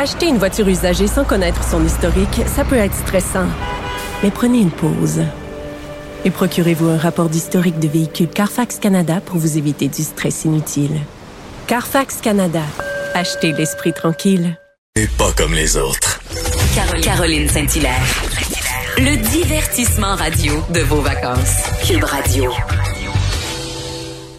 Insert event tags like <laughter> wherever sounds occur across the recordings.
Acheter une voiture usagée sans connaître son historique, ça peut être stressant. Mais prenez une pause. Et procurez-vous un rapport d'historique de véhicule Carfax Canada pour vous éviter du stress inutile. Carfax Canada. Achetez l'esprit tranquille. Et pas comme les autres. Caroline, Saint-Hilaire. Le divertissement radio de vos vacances. Cube Radio.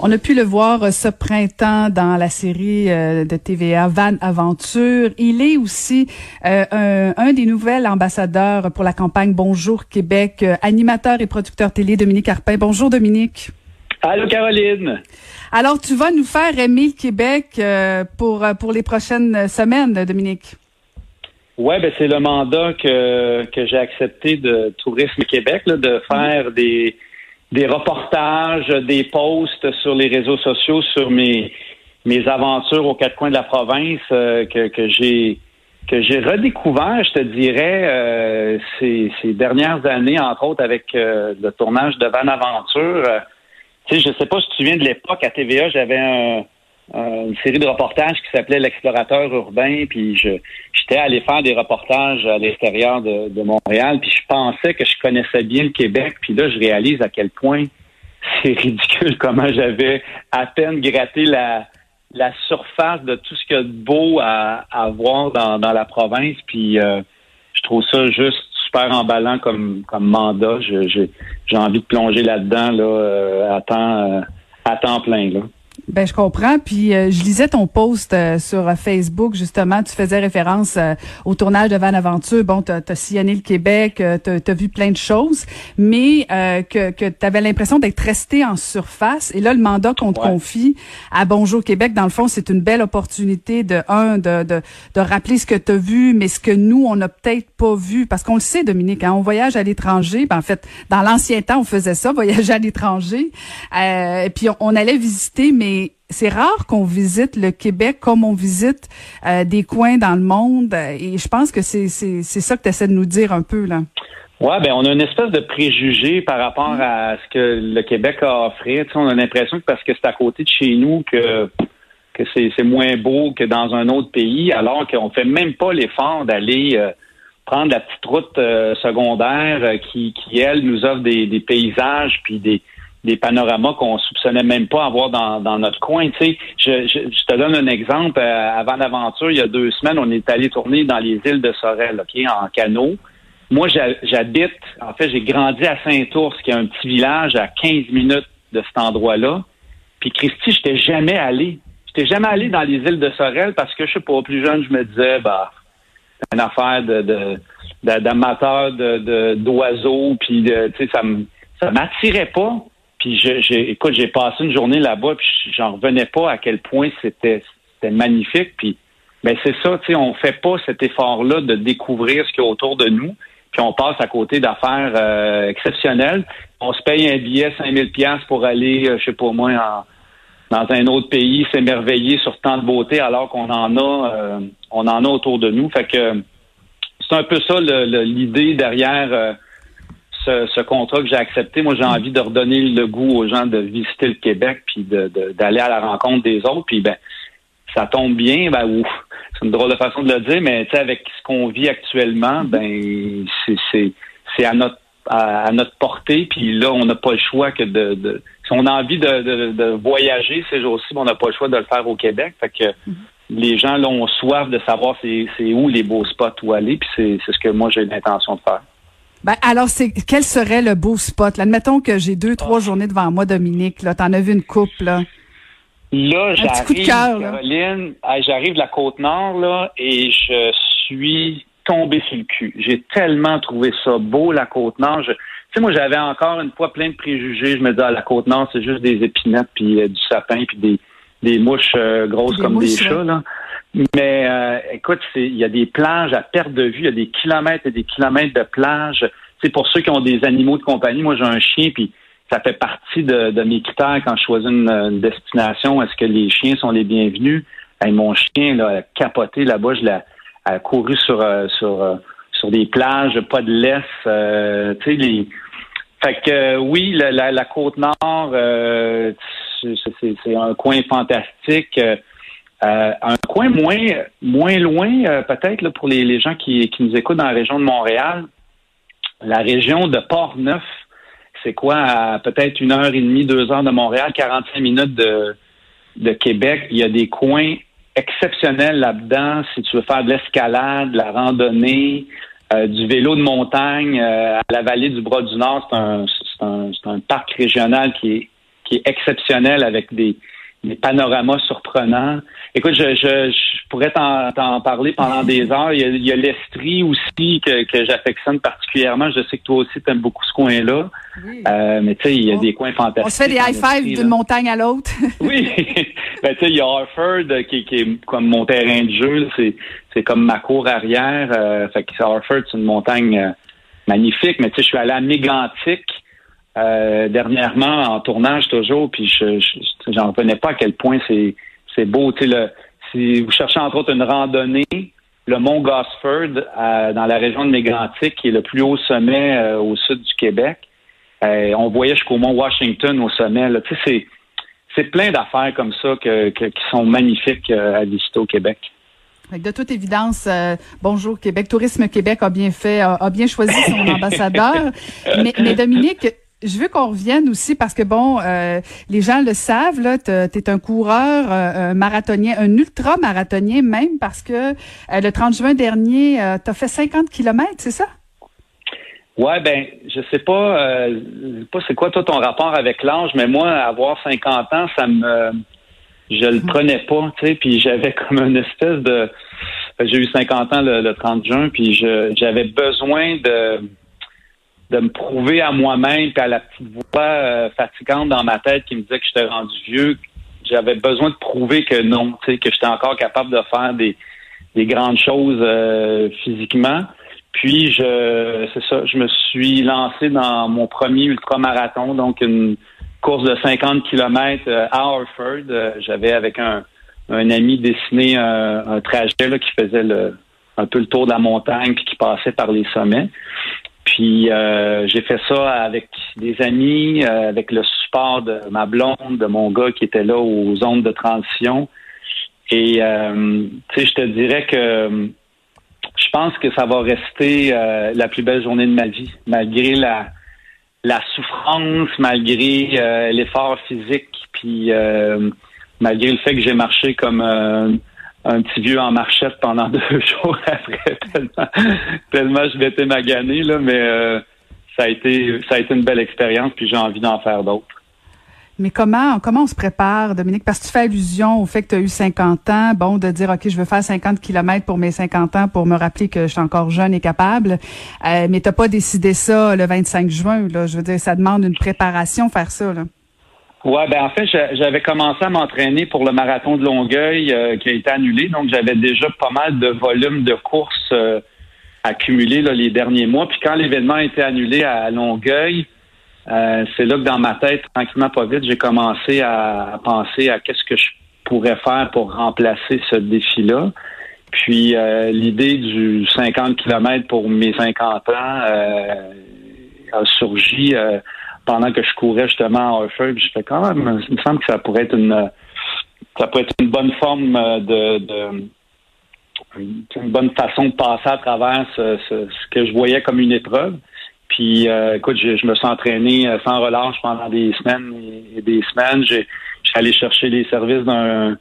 On a pu le voir ce printemps dans la série euh, de TVA Van Aventure. Il est aussi euh, un, des nouveaux ambassadeurs pour la campagne Bonjour Québec, euh, animateur et producteur télé Dominique Arpin. Bonjour Dominique. Allô Caroline. Alors tu vas nous faire aimer le Québec pour pour les prochaines semaines, Dominique. Ouais, ben c'est le mandat que que j'ai accepté de Tourisme Québec là, de faire des des reportages, des posts sur les réseaux sociaux sur mes mes aventures aux quatre coins de la province euh, que, que j'ai que j'ai redécouvert, je te dirais, euh, ces, ces, dernières années, entre autres avec euh, le tournage de Van Aventure. tu sais, je sais pas si tu te souviens de l'époque à TVA, j'avais un, une série de reportages qui s'appelait L'explorateur urbain, puis je j'étais allé faire des reportages à l'extérieur de, de, Montréal, puis je pensais que je connaissais bien le Québec, puis là je réalise à quel point c'est ridicule <laughs> comment j'avais à peine gratté la la surface de tout ce qu'il y a de beau à, à voir dans, dans la province, puis euh, je trouve ça juste super emballant comme comme mandat. J'ai envie de plonger là-dedans là, euh, à temps euh, à temps plein là. Ben je comprends. Puis euh, je lisais ton post euh, sur euh, Facebook justement. Tu faisais référence au tournage de Van Aventure. Bon, tu as, sillonné le Québec, tu as, vu plein de choses, mais que, que tu avais l'impression d'être resté en surface. Et là, le mandat qu'on te confie à Bonjour Québec, dans le fond, c'est une belle opportunité de un de, de, de rappeler ce que tu as vu, mais ce que nous on n'a peut-être pas vu, parce qu'on le sait, Dominique. Hein, on voyage à l'étranger. Ben, en fait, dans l'ancien temps, on faisait ça, <laughs> voyager à l'étranger. et puis on, on allait visiter, mais c'est rare qu'on visite le Québec comme on visite euh, des coins dans le monde. Et je pense que c'est ça que tu essaies de nous dire un peu, là. Oui, ben on a une espèce de préjugé par rapport à ce que le Québec a offert. on a l'impression que parce que c'est à côté de chez nous que que c'est moins beau que dans un autre pays, alors qu'on fait même pas l'effort d'aller euh, prendre la petite route euh, secondaire qui, qui, elle, nous offre des, des paysages puis des, des panoramas qu'on soupçonnait même pas avoir dans, dans notre coin. Tu sais, je, je, te donne un exemple. Euh, avant l'aventure, il y a deux semaines, on est allé tourner dans les îles de Sorel, ok, en canot. Moi, j'habite, en fait, j'ai grandi à Saint-Ours, qui est un petit village à 15 minutes de cet endroit-là. Puis Christy, je n'étais jamais allé. Je n'étais jamais allé dans les îles de Sorel parce que je sais pas, plus jeune, je me disais, bah, c'est une affaire de d'amateurs de, d'oiseaux, puis tu sais, ça me ça m'attirait pas. Puis j'ai, écoute, j'ai passé une journée là-bas, puis j'en revenais pas à quel point c'était, c'était magnifique. Puis ben c'est ça, tu sais, on fait pas cet effort-là de découvrir ce qu'il y a autour de nous, puis on passe à côté d'affaires euh, exceptionnelles. On se paye un billet 5000 pièces pour aller, euh, je sais pas moi, en, dans un autre pays, s'émerveiller sur tant de beauté, alors qu'on en a, euh, on en a autour de nous. Fait que c'est un peu ça l'idée derrière ce, contrat que j'ai accepté, moi, j'ai mm. envie de redonner le goût aux gens de visiter le Québec puis d'aller à la rencontre des autres. Puis, ben, ça tombe bien, ben, c'est une drôle de façon de le dire, mais tu sais, avec ce qu'on vit actuellement, ben, c'est à notre à, notre portée. Puis là, on n'a pas le choix que de, si on a envie de, voyager ces jours-ci, on n'a pas le choix de le faire au Québec. Fait que mm-hmm. les gens là, ont soif de savoir c'est où les beaux spots où aller. Puis c'est ce que moi j'ai l'intention de faire. Ben, alors, c'est quel serait le beau spot? Là? Admettons que j'ai deux, trois journées devant moi, Dominique. Là, t'en as vu une coupe, là. Là, j'arrive, Caroline, j'arrive de la Côte-Nord, là, et je suis tombé sur le cul. J'ai tellement trouvé ça beau, la Côte-Nord. Tu sais, moi, j'avais encore une fois plein de préjugés. Je me disais, ah, la Côte-Nord, c'est juste des épinettes, puis euh, du sapin, puis des, des mouches euh, grosses comme des chats, là. Mais euh, écoute, il y a des plages à perte de vue, il y a des kilomètres et des kilomètres de plages. C'est pour ceux qui ont des animaux de compagnie. Moi, j'ai un chien, puis ça fait partie de, mes critères quand je choisis une, destination. Est-ce que les chiens sont les bienvenus? mon chien là, a capoté là-bas, je l'ai a couru sur euh, sur euh, sur des plages, pas de laisse. tu sais, les. Fait que oui, la, la, côte nord, c'est un coin fantastique un coin moins moins loin, peut-être pour les, les gens qui, qui nous écoutent dans la région de Montréal, la région de Port-Neuf, c'est quoi, à peut-être une heure et demie, deux heures de Montréal, 45 minutes de, de Québec. Il y a des coins exceptionnels là-dedans. Si tu veux faire de l'escalade, de la randonnée, euh, du vélo de montagne euh, à la vallée du Bras du Nord, c'est un, un, un, parc régional qui est, qui est exceptionnel avec des, des panoramas surprenants. Écoute, je, je, je pourrais t'en parler pendant des heures. Il y a, l'Estrie aussi que, que j'affectionne particulièrement. Je sais que toi aussi, tu aimes beaucoup ce coin-là. Euh, mais tu sais, il y a des coins fantastiques. On se fait des high-fives d'une montagne à l'autre. <laughs> oui. ben, tu sais, il y a Harford qui, qui, est comme mon terrain de jeu. C'est, c'est comme ma cour arrière. Euh, fait que Harford, c'est une montagne euh, magnifique. Mais tu sais, je suis allé à Mégantic euh, dernièrement en tournage toujours, puis je j'en revenais pas à quel point c'est c'est beau. Tu sais, si vous cherchez entre autres une randonnée, le mont Gosford dans la région de Mégantic, qui est le plus haut sommet euh, au sud du Québec. Euh, on voyait jusqu'au mont Washington au sommet. Là. Tu sais, c'est c'est plein d'affaires comme ça que, qui sont magnifiques à visiter au Québec. De toute évidence, bonjour Québec, Tourisme Québec a bien fait, a, bien choisi son <laughs> ambassadeur. mais, mais Dominique, je veux qu'on revienne aussi parce que bon, euh, les gens le savent là, tu es un coureur, euh, un marathonien, un ultra marathonien même parce que euh, le 30 juin dernier, tu as fait 50 kilomètres, c'est ça? Ouais, ben, je sais pas, pas c'est quoi toi ton rapport avec l'âge, mais moi, avoir 50 ans, ça me, je le prenais pas, tu sais, puis j'avais comme une espèce de, j'ai eu 50 ans le, le 30 juin, puis j'avais besoin de de me prouver à moi-même et à la petite voix euh, fatigante dans ma tête qui me disait que j'étais rendu vieux, j'avais besoin de prouver que non, que j'étais encore capable de faire des, des grandes choses euh, physiquement. Puis je c'est ça, je me suis lancé dans mon premier ultramarathon, donc une course de 50 km euh, à Harford. J'avais avec un, un ami dessiné un, un trajet là, qui faisait le, un peu le tour de la montagne puis qui passait par les sommets. Puis euh, j'ai fait ça avec des amis, euh, avec le support de ma blonde, de mon gars qui était là aux zones de transition. Et euh, tu sais, je te dirais que je pense que ça va rester la plus belle journée de ma vie, malgré la la souffrance, malgré l'effort physique, puis malgré le fait que j'ai marché comme un petit vieux en marchette pendant <laughs> deux jours après, tellement, tellement je m'étais magané, là, mais euh, ça a été ça a été une belle expérience, puis j'ai envie d'en faire d'autres. Mais comment comment on se prépare, Dominique? Parce que tu fais allusion au fait que tu as eu 50 ans, bon, de dire, OK, je veux faire 50 kilomètres pour mes 50 ans pour me rappeler que je suis encore jeune et capable. Euh, mais tu pas décidé ça le 25 juin, là. Je veux dire, ça demande une préparation, faire ça, là. Ouais, ben en fait, j'avais commencé à m'entraîner pour le marathon de Longueuil euh, qui a été annulé, donc j'avais déjà pas mal de volume de courses euh, accumulés là, les derniers mois. Puis quand l'événement a été annulé à Longueuil, euh, c'est là que dans ma tête, tranquillement pas vite, j'ai commencé à, penser à qu'est-ce que je pourrais faire pour remplacer ce défi-là. Puis l'idée du 50 km pour mes 50 ans a surgi pendant que je courais justement à Harford, je fais quand même, il me semble que ça pourrait être une ça pourrait être une bonne forme de, une bonne façon de passer à travers ce, que je voyais comme une épreuve. Puis, euh, écoute, je, me suis entraîné euh, sans relâche pendant des semaines et des semaines. J'ai, allé chercher les services d'un,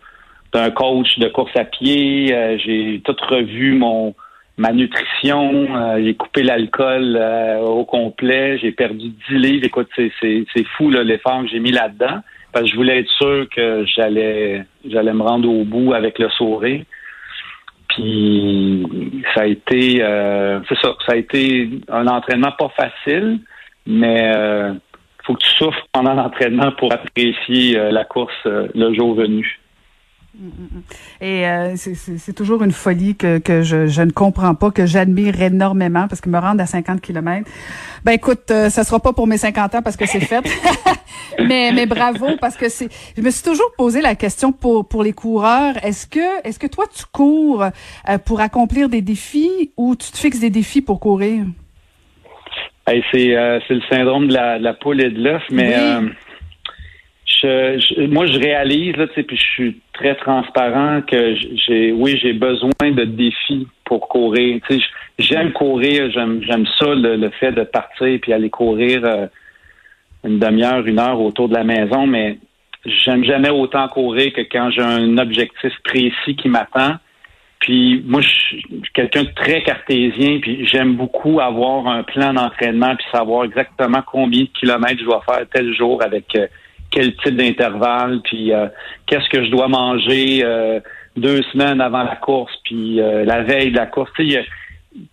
d'un coach de course à pied. Euh, j'ai tout revu mon, ma nutrition, euh, j'ai coupé l'alcool euh, au complet, j'ai perdu 10 livres. Écoute, c'est, c'est, c'est fou l'effort que j'ai mis là-dedans. Parce que je voulais être sûr que j'allais j'allais me rendre au bout avec le sourire. Puis ça a été euh, c'est ça, ça a été un entraînement pas facile, mais euh, faut que tu souffres pendant l'entraînement pour apprécier la course le jour venu. Et euh, c'est toujours une folie que, que je, je, ne comprends pas, que j'admire énormément parce que me rendre à 50 km. Ben écoute, euh, ça sera pas pour mes 50 ans parce que c'est fait. <laughs> mais, mais bravo parce que c'est. Je me suis toujours posé la question pour pour les coureurs. Est-ce que est-ce que toi tu cours euh, pour accomplir des défis ou tu te fixes des défis pour courir? c'est c'est le syndrome de la, de la poule et de l'œuf, mais je, moi, je réalise, là, puis je suis très transparent que j'ai, oui, j'ai besoin de défis pour courir. J'aime courir, j'aime, j'aime ça, le, fait de partir puis aller courir euh, une demi-heure, une heure autour de la maison, mais j'aime jamais autant courir que quand j'ai un objectif précis qui m'attend. Puis moi, je suis quelqu'un de très cartésien, puis j'aime beaucoup avoir un plan d'entraînement, puis savoir exactement combien de kilomètres je dois faire tel jour avec euh, quel type d'intervalle, puis euh, qu'est-ce que je dois manger euh, deux semaines avant la course, puis la veille de la course. Tu sais,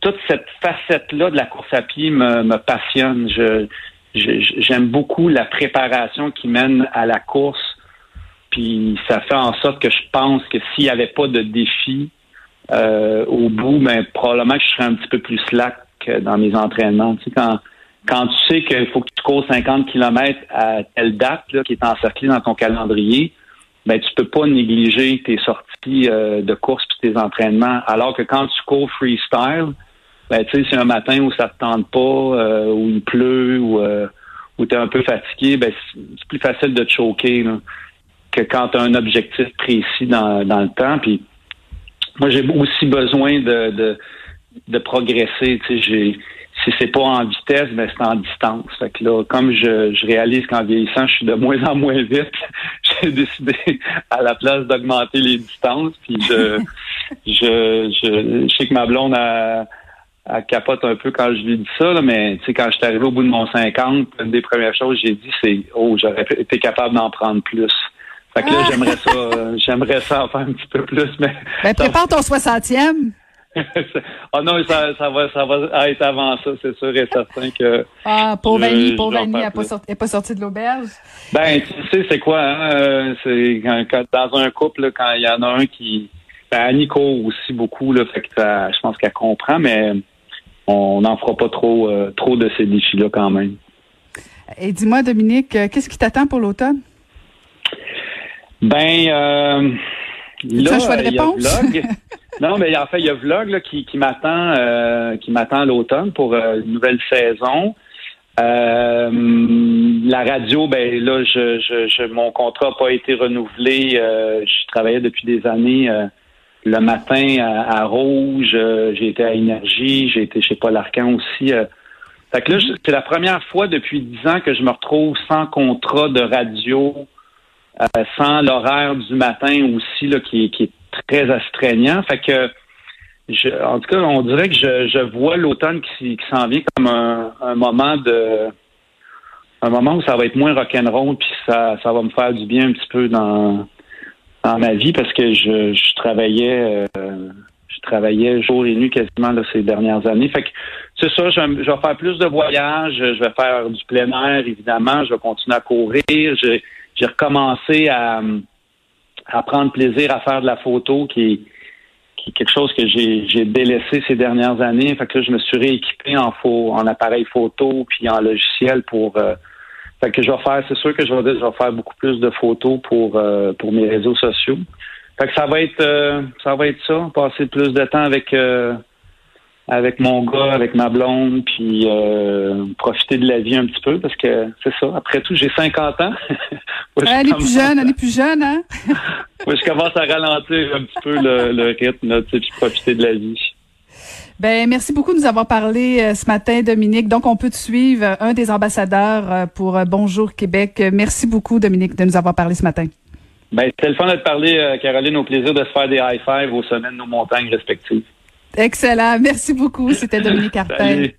toute cette facette-là de la course à pied me, me passionne. Je, j'aime beaucoup la préparation qui mène à la course. Puis ça fait en sorte que je pense que s'il n'y avait pas de défi euh, au bout, ben, probablement que je serais un petit peu plus slack dans mes entraînements. Tu sais, quand, quand tu sais qu'il faut que tu cours 50 km à telle date là, qui est encerclée dans ton calendrier, ben tu peux pas négliger tes sorties euh, de course puis tes entraînements. Alors que quand tu cours freestyle, ben tu sais, c'est un matin où ça te tente pas, euh, où il pleut, ou euh, où tu es un peu fatigué, ben c'est plus facile de te choquer que quand tu as un objectif précis dans, dans le temps. Puis moi, j'ai aussi besoin de, de, de progresser. Tu sais, j'ai si c'est pas en vitesse, ben c'est en distance. Fait que là, comme je, je réalise qu'en vieillissant, je suis de moins en moins vite, <laughs> j'ai décidé à la place d'augmenter les distances. Puis je, <laughs> je, je, je sais que ma blonde a elle capote un peu quand je lui dis ça, là, mais tu sais, quand je suis arrivé au bout de mon 50, une des premières choses que j'ai dit, c'est Oh, j'aurais été capable d'en prendre plus. Fait que là, ah! j'aimerais ça, euh, j'aimerais ça en faire un petit peu plus, mais. Ben, prépare ton 60e. Oh <laughs> non, ça, ça, va, ça va être avant ça, c'est sûr et certain que. Ah, Annie, elle n'est pas, sortie de l'auberge. Ben, tu sais, c'est quoi, hein? Euh, c'est quand, dans un couple, quand il y en a un qui. Ben, court aussi beaucoup, là, fait que je pense qu'elle comprend, mais on n'en fera pas trop, euh, trop de ces défis-là quand même. Et dis-moi, Dominique, euh, qu'est-ce qui t'attend pour l'automne? Ben, euh, là, choix de réponse? <laughs> non, mais en fait, il y a Vlog qui, qui m'attend euh, qui m'attend l'automne pour une nouvelle saison. la radio, ben là, je, je, mon contrat n'a pas été renouvelé. je travaillais depuis des années le matin à, Rouge, euh, j'ai été à Énergie, j'ai été chez Paul Arcan aussi. Euh. Fait que là, c'est la première fois depuis dix ans que je me retrouve sans contrat de radio, euh, sans l'horaire du matin aussi, là, qui, qui est très astreignant. Fait que je, en tout cas, on dirait que je, je vois l'automne qui, s'en vient comme un, un, moment de un moment où ça va être moins rock'n'roll, puis ça, ça va me faire du bien un petit peu dans dans ma vie parce que je, je travaillais euh, je travaillais jour et nuit quasiment là, ces dernières années. Fait que c'est ça, je, je, vais faire plus de voyages, je vais faire du plein air, évidemment, je vais continuer à courir. J'ai recommencé à, à prendre plaisir à faire de la photo qui est, qui est quelque chose que j'ai, délaissé ces dernières années. Fait que là, je me suis rééquipé en, faux, en appareil photo puis en logiciel pour euh, fait que je vais faire, c'est sûr que je vais, je vais faire beaucoup plus de photos pour euh, pour mes réseaux sociaux. Fait que ça va être euh, ça va être ça, passer plus de temps avec euh, avec mon gars, avec ma blonde, puis profiter de la vie un petit peu parce que c'est ça. Après tout, j'ai 50 ans. <laughs> elle est plus jeune, elle est plus jeune, hein? <laughs> Moi, je commence à ralentir un petit peu le, le rythme, là, puis profiter de la vie. Ben merci beaucoup de nous avoir parlé euh, ce matin, Dominique. Donc, on peut te suivre, euh, un des ambassadeurs euh, pour Bonjour Québec. Merci beaucoup, Dominique, de nous avoir parlé ce matin. Ben, c'était le fun de te parler, Caroline. Au plaisir de se faire des high five au sommet de nos montagnes respectives. Excellent. Merci beaucoup. C'était Dominique <laughs> Cartel.